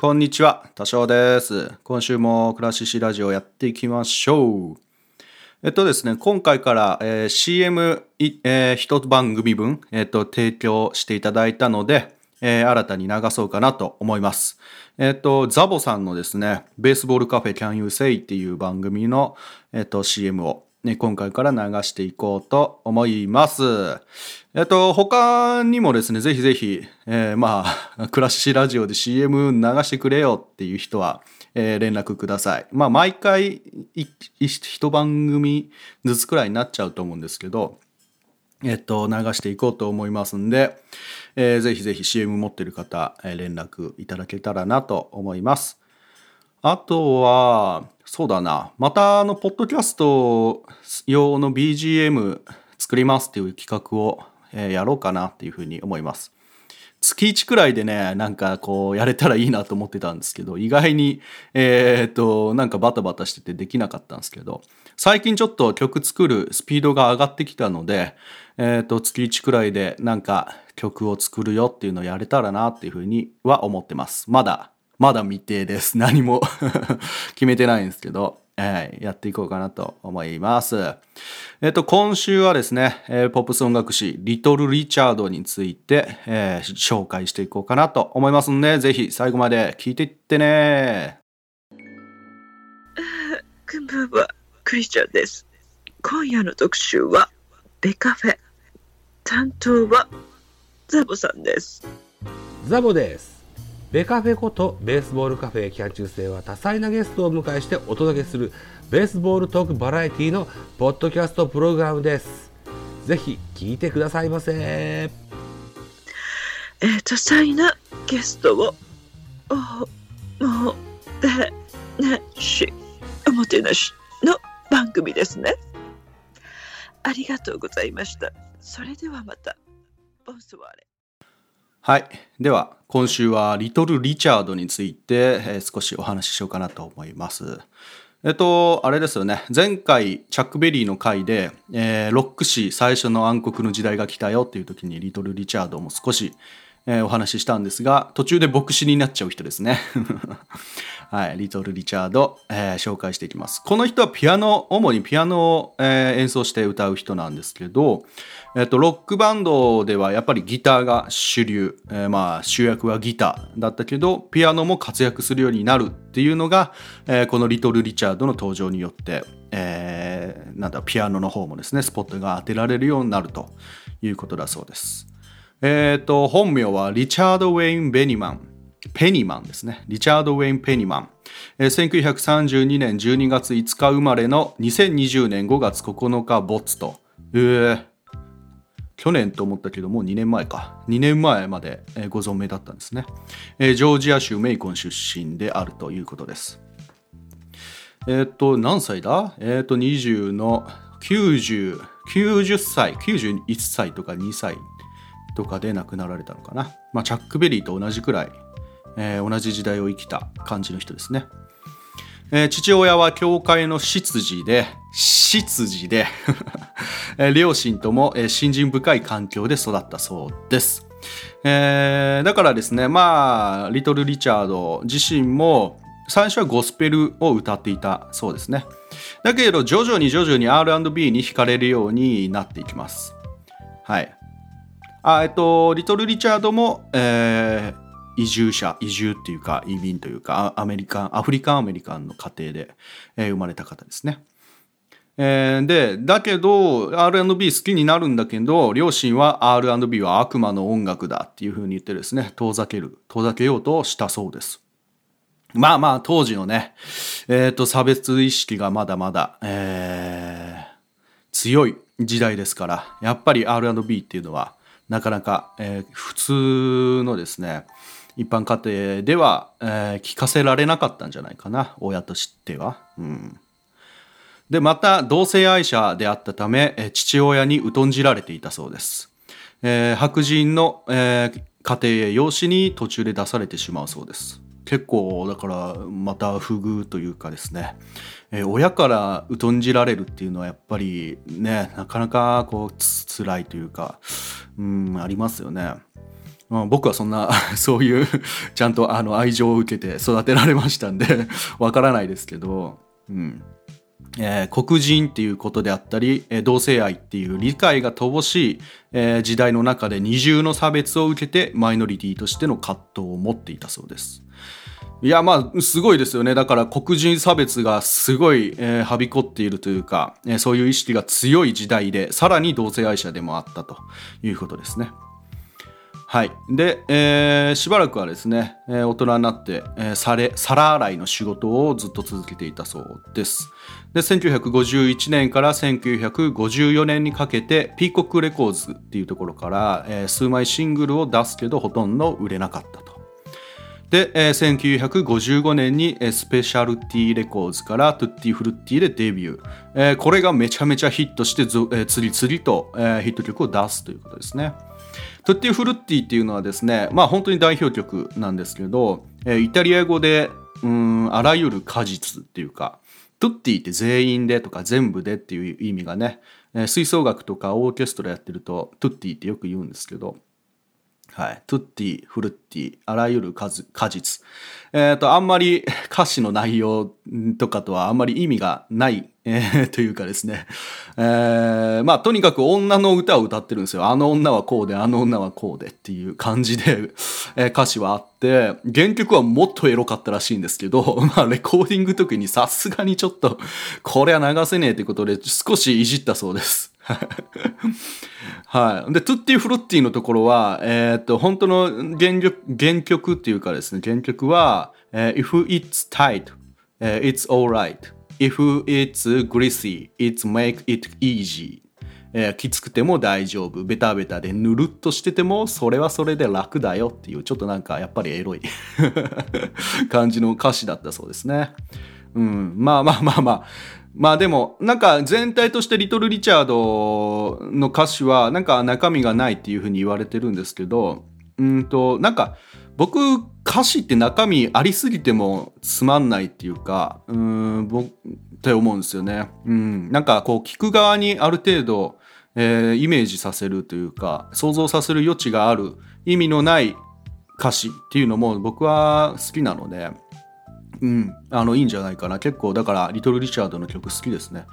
こんにちは、多少です。今週もクラシシラジオやっていきましょう。えっとですね、今回から、えー CM い、えー一番組分、えっと、提供していただいたので、えー新たに流そうかなと思います。えっと、ザボさんのですね、ベースボールカフェ Can You Say っていう番組の、えっと、CM を、ね、今回から流していこうと思います。えっと、他にもですね、ぜひぜひ、えーまあ、クラッシシラジオで CM 流してくれよっていう人は、えー連絡ください。まあ、毎回、一番組ずつくらいになっちゃうと思うんですけど、えっと、流していこうと思いますんで、えーぜひぜひ CM 持ってる方、えー連絡いただけたらなと思います。あとは、そうだな、またあの、ポッドキャスト用の BGM 作りますっていう企画を、えーやろうかなっていうふうに思います。月1くらいでね、なんかこう、やれたらいいなと思ってたんですけど、意外に、えーっと、なんかバタバタしててできなかったんですけど、最近ちょっと曲作るスピードが上がってきたので、えーっと、月1くらいでなんか曲を作るよっていうのをやれたらなっていうふうには思ってます。まだ、まだ未定です。何も決めてないんですけど、はい、やっていこうかなと思います。えっと、今週はですね、えーポップス音楽誌、リトル・リチャードについて、えー紹介していこうかなと思いますんで、ぜひ最後まで聞いていってね。こんばんは、クリスチャンです。今夜の特集は、ベカフェ。担当は、ザボさんです。ザボですベカフェことベースボールカフェキャン中世は多彩なゲストを迎えしてお届けするベースボールトークバラエティのポッドキャストプログラムですぜひ聞いてくださいませえー、多彩なゲストを、お、もてなし、おもてなしの番組ですね。ありがとうございました。それではまた。ボンソワーレ。はい。では、今週はリトル・リチャードについて、えー少しお話ししようかなと思います。えっと、あれですよね。前回、チャックベリーの回で、えーロック史最初の暗黒の時代が来たよっていう時に、リトル・リチャードも少し、えーお話ししたんですが、途中で牧師になっちゃう人ですね。はい、リトル・リチャード、えー紹介していきます。この人はピアノ、主にピアノを、えー演奏して歌う人なんですけど、えっと、ロックバンドではやっぱりギターが主流、えまあ主役はギターだったけど、ピアノも活躍するようになるっていうのが、えこのリトル・リチャードの登場によって、えなんだ、ピアノの方もですね、スポットが当てられるようになるということだそうです。えっ、と、本名はリチャード・ウェイン・ベニマン。ペニマンですね。リチャード・ウェイン・ペニマン。えー1932年12月5日生まれの2020年5月9日没と。えー去年と思ったけどもう2年前か。2年前まで、ご存命だったんですね、えージョージア州メイコン出身であるということです。えっ、と、何歳だ？えっ、と、20の90、90歳、91歳とか2歳とかで亡くなられたのかな。まあ、チャックベリーと同じくらい、えー同じ時代を生きた感じの人ですね。えー父親は教会の執事で、執事で、え両親とも、えー信心深い環境で育ったそうです。えーだからですね、まあ、リトル・リチャード自身も、最初はゴスペルを歌っていたそうですね。だけれど、徐々に徐々に R&B に惹かれるようになっていきます。はい。あえっと、リトル・リチャードも、えー移住者、移住っていうか、移民というか、アメリカン、アフリカンアメリカンの家庭で、えー生まれた方ですね。えーで、だけど、R&B 好きになるんだけど、両親は R&B は悪魔の音楽だっていうふうに言ってですね、遠ざける、遠ざけようとしたそうです。まあまあ、当時のね、えっ、と、差別意識がまだまだ、えー強い時代ですから、やっぱり R&B っていうのは、なかなか、えー普通のですね、一般家庭では、えー聞かせられなかったんじゃないかな、親としては。うん。で、また、同性愛者であったため、え父親に疎んじられていたそうです。えー白人の、えー家庭や養子に途中で出されてしまうそうです。結構、だから、また不遇というかですね、えー親から疎んじられるっていうのはやっぱりね、なかなかこう、つ辛いというか、うん、ありますよね。まあ、僕はそんな そういう ちゃんとあの愛情を受けて育てられましたんで わからないですけど、うんえー黒人っていうことであったり、えー同性愛っていう理解が乏しい、えー時代の中で二重の差別を受けてマイノリティとしての葛藤を持っていたそうです。いやまあすごいですよねだから黒人差別がすごい、えーはびこっているというか、えーそういう意識が強い時代でさらに同性愛者でもあったということですね。はい。で、えーしばらくはですね、えー大人になって、えーされ皿洗いの仕事をずっと続けていたそうです。で、1951年から1954年にかけて、ピーコックレコーズっていうところから、えー数枚シングルを出すけど、ほとんど売れなかったと。で、えー1955年にえースペシャルティレコーズからトゥッティフルッティでデビュー。えーこれがめちゃめちゃヒットしてず、えー次々と、えーヒット曲を出すということですね。トゥッティフルッティっていうのはですね、まあ本当に代表曲なんですけど、えーイタリア語で、うん、あらゆる果実っていうか、トゥッティって全員でとか全部でっていう意味がね、えー吹奏楽とかオーケストラやってるとトゥッティってよく言うんですけど、はい。トゥッティ、フルッティ、あらゆる果果実。えっ、と、あんまり 歌詞の内容とかとはあんまり意味がない、えー というかですね。えーまあ、とにかく女の歌を歌ってるんですよ。あの女はこうで、あの女はこうでっていう感じで、えー歌詞はあって、原曲はもっとエロかったらしいんですけど、まあ、レコーディング時にさすがにちょっと、これは流せねえってことで少しいじったそうです。はい。で、トゥッティフルッティのところは、えっ、と、本当の原曲、原曲っていうかですね、原曲は、えー if it's tight, it's alright. If it's greasy, it's make it easy. えーきつくても大丈夫。ベタベタでぬるっとしてても、それはそれで楽だよっていう、ちょっとなんかやっぱりエロい 感じの歌詞だったそうですね。うん、まあまあまあまあ。まあでも、なんか全体としてリトル・リチャードの歌詞はなんか中身がないっていうふうに言われてるんですけど、うんと、なんか僕歌詞って中身ありすぎてもつまんないっていうか、うん、僕って思うんですよね。うん、なんかこう聞く側にある程度、えーイメージさせるというか、想像させる余地がある意味のない歌詞っていうのも僕は好きなので、うん、あのいいんじゃないかな。結構だからリトル・リチャードの曲好きですね。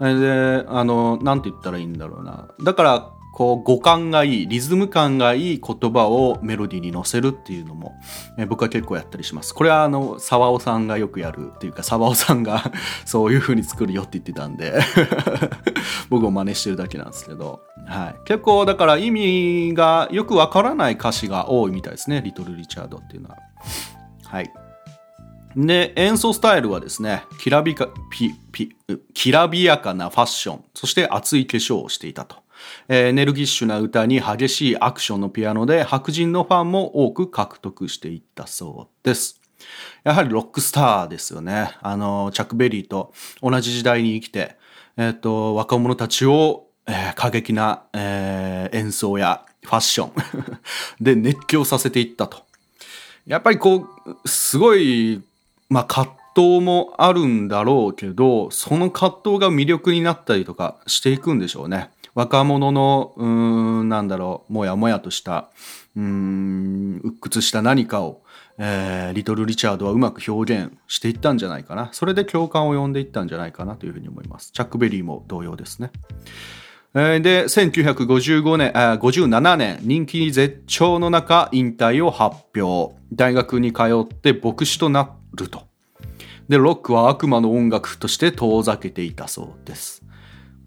であのなんて言ったらいいんだろうな。だからこう語感がいいリズム感がいい言葉をメロディーに乗せるっていうのも、え僕は結構やったりします。これはあの沢尾さんがよくやるっていうか沢尾さんが そういう風に作るよって言ってたんで 僕も真似してるだけなんですけど、はい、結構だから意味がよくわからない歌詞が多いみたいですね。リトル・リチャードっていうのは。はい。で、演奏スタイルはですね、きらびか、ピ、ピ、きらびやかなファッション、そして熱い化粧をしていたと。えーエネルギッシュな歌に激しいアクションのピアノで白人のファンも多く獲得していったそうです。やはりロックスターですよね。あの、チャック・ベリーと同じ時代に生きて、えっ、と、若者たちを、えー過激な、えー演奏やファッション で熱狂させていったと。やっぱりこう、すごい、まあ葛藤もあるんだろうけど、その葛藤が魅力になったりとかしていくんでしょうね。若者の、うーん、なんだろう、もやもやとした、うーん、鬱屈した何かを、えーリトル・リチャードはうまく表現していったんじゃないかな。それで共感を呼んでいったんじゃないかなというふうに思います。チャック・ベリーも同様ですね。えーで、1955年、あ57年、人気絶頂の中、引退を発表。大学に通って牧師となっると。で、ロックは悪魔の音楽として遠ざけていたそうです。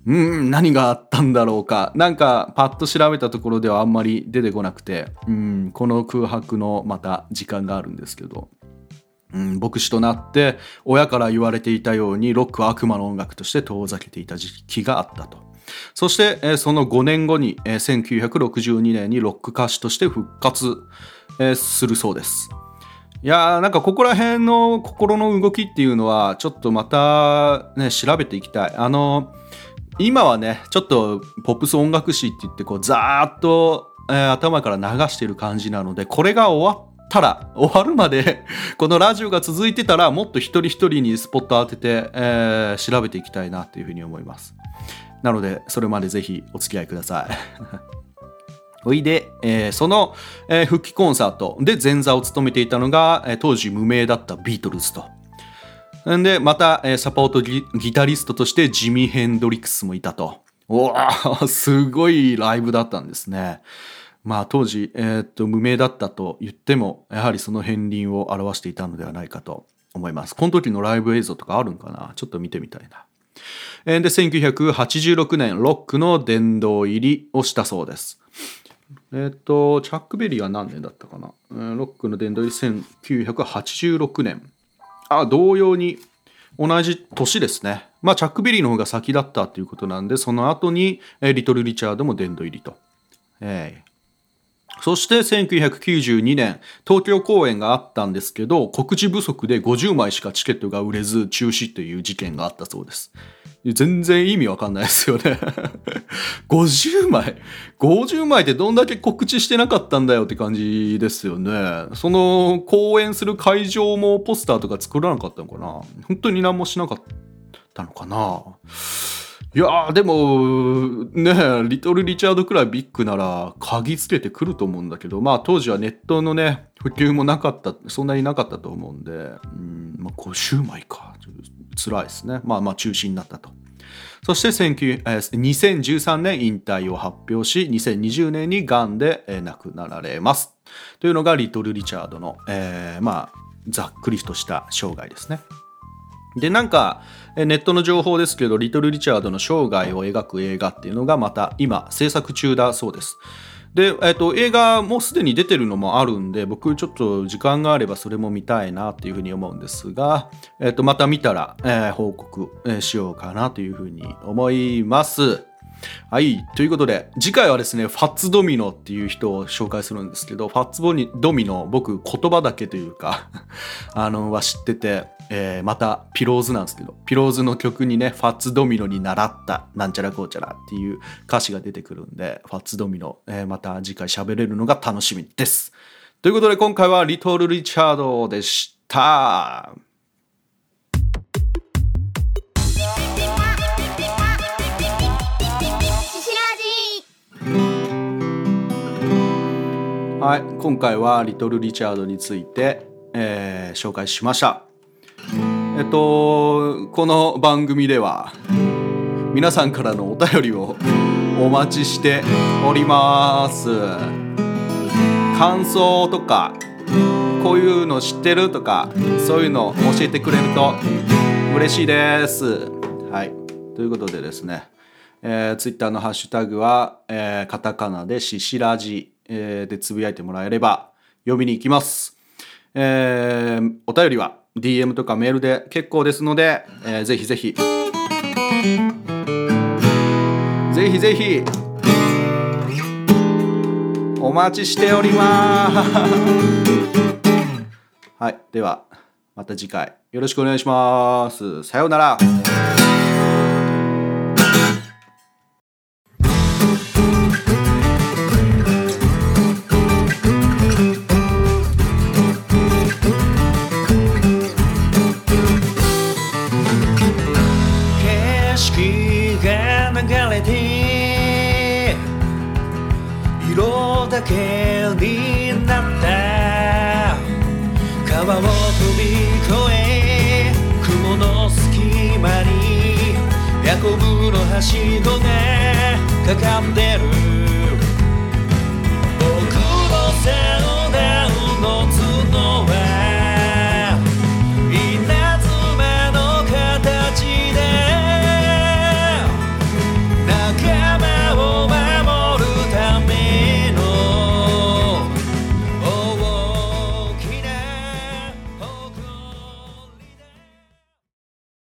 うん、何があったんだろうか。なんか、パッと調べたところではあんまり出てこなくて、うん、この空白のまた時間があるんですけど。うん、牧師となって親から言われていたようにロックは悪魔の音楽として遠ざけていた時期があったとそして、その5年後に、1962年にロック歌手として復活、するそうですいやーなんかここら辺の心の動きっていうのはちょっとまたね調べていきたい。あの今はねちょっとポップス音楽史って言ってこうザーッと、えー頭から流してる感じなのでこれが終わったら終わるまで このラジオが続いてたらもっと一人一人にスポット当てて、えー調べていきたいなというふうに思います。なのでそれまでぜひお付き合いください。おいで、えーその、えー復帰コンサートで前座を務めていたのが、えー当時無名だったビートルズと。んで、また、えーサポートギタリストとしてジミー・ヘンドリックスもいたと。おー すごいライブだったんですね。まあ当時、えーっと、無名だったと言っても、やはりその片鱗を表していたのではないかと思います。この時のライブ映像とかあるんかな？ちょっと見てみたいな。で、1986年、ロックの殿堂入りをしたそうです。えっ、と、チャックベリーは何年だったかな、うんロックの殿堂入り1986年。あ、同様に同じ年ですね。まあ、チャックベリーの方が先だったということなんで、その後に、えーリトル・リチャードも殿堂入りと。えーそして1992年、東京公演があったんですけど、告知不足で50枚しかチケットが売れず中止という事件があったそうです。全然意味わかんないですよね。50枚 ?50 枚ってどんだけ告知してなかったんだよって感じですよね。その公演する会場もポスターとか作らなかったのかな本当に何もしなかったのかないやーでもねリトル・リチャードくらいビッグなら鍵つけてくると思うんだけどまあ当時はネットのね普及もなかったそんなになかったと思うんでうん、まあ、50枚か。ちょっと辛いですね。まあまあ中止になったと。そして19 2013年引退を発表し2020年にがんで、亡くなられます。というのがリトル・リチャードの、えーまあざっくりとした生涯ですね。で、なんか、ネットの情報ですけど、リトル・リチャードの生涯を描く映画っていうのがまた今制作中だそうです。で、えっと、映画もすでに出てるのもあるんで、僕ちょっと時間があればそれも見たいなっていうふうに思うんですが、えっと、また見たら、えー報告、しようかなというふうに思います。はい。ということで、次回はですね、ファッツドミノっていう人を紹介するんですけど、ファッツボニドミノ、僕言葉だけというか、あの、は知ってて、えーまたピローズなんですけど、ピローズの曲にね、ファッツドミノに習った、なんちゃらこうちゃらっていう歌詞が出てくるんで、ファッツドミノ、えーまた次回喋れるのが楽しみです。ということで、今回はリトル・リチャードでした。はい、今回はリトル・リチャードについて、えー紹介しました。えっと、この番組では皆さんからのお便りをお待ちしております。感想とか、こういうの知ってるとか、そういうの教えてくれると嬉しいです。はい、ということでですね、えー、ツイッターのハッシュタグは、えーカタカナでシシラジ、えーでつぶやいてもらえれば読みに行きます。えーお便りは DM とかメールで結構ですので、えーぜひぜひ。ぜひぜひ。お待ちしております。はい。ではまた次回。よろしくお願いします。さようなら。がかか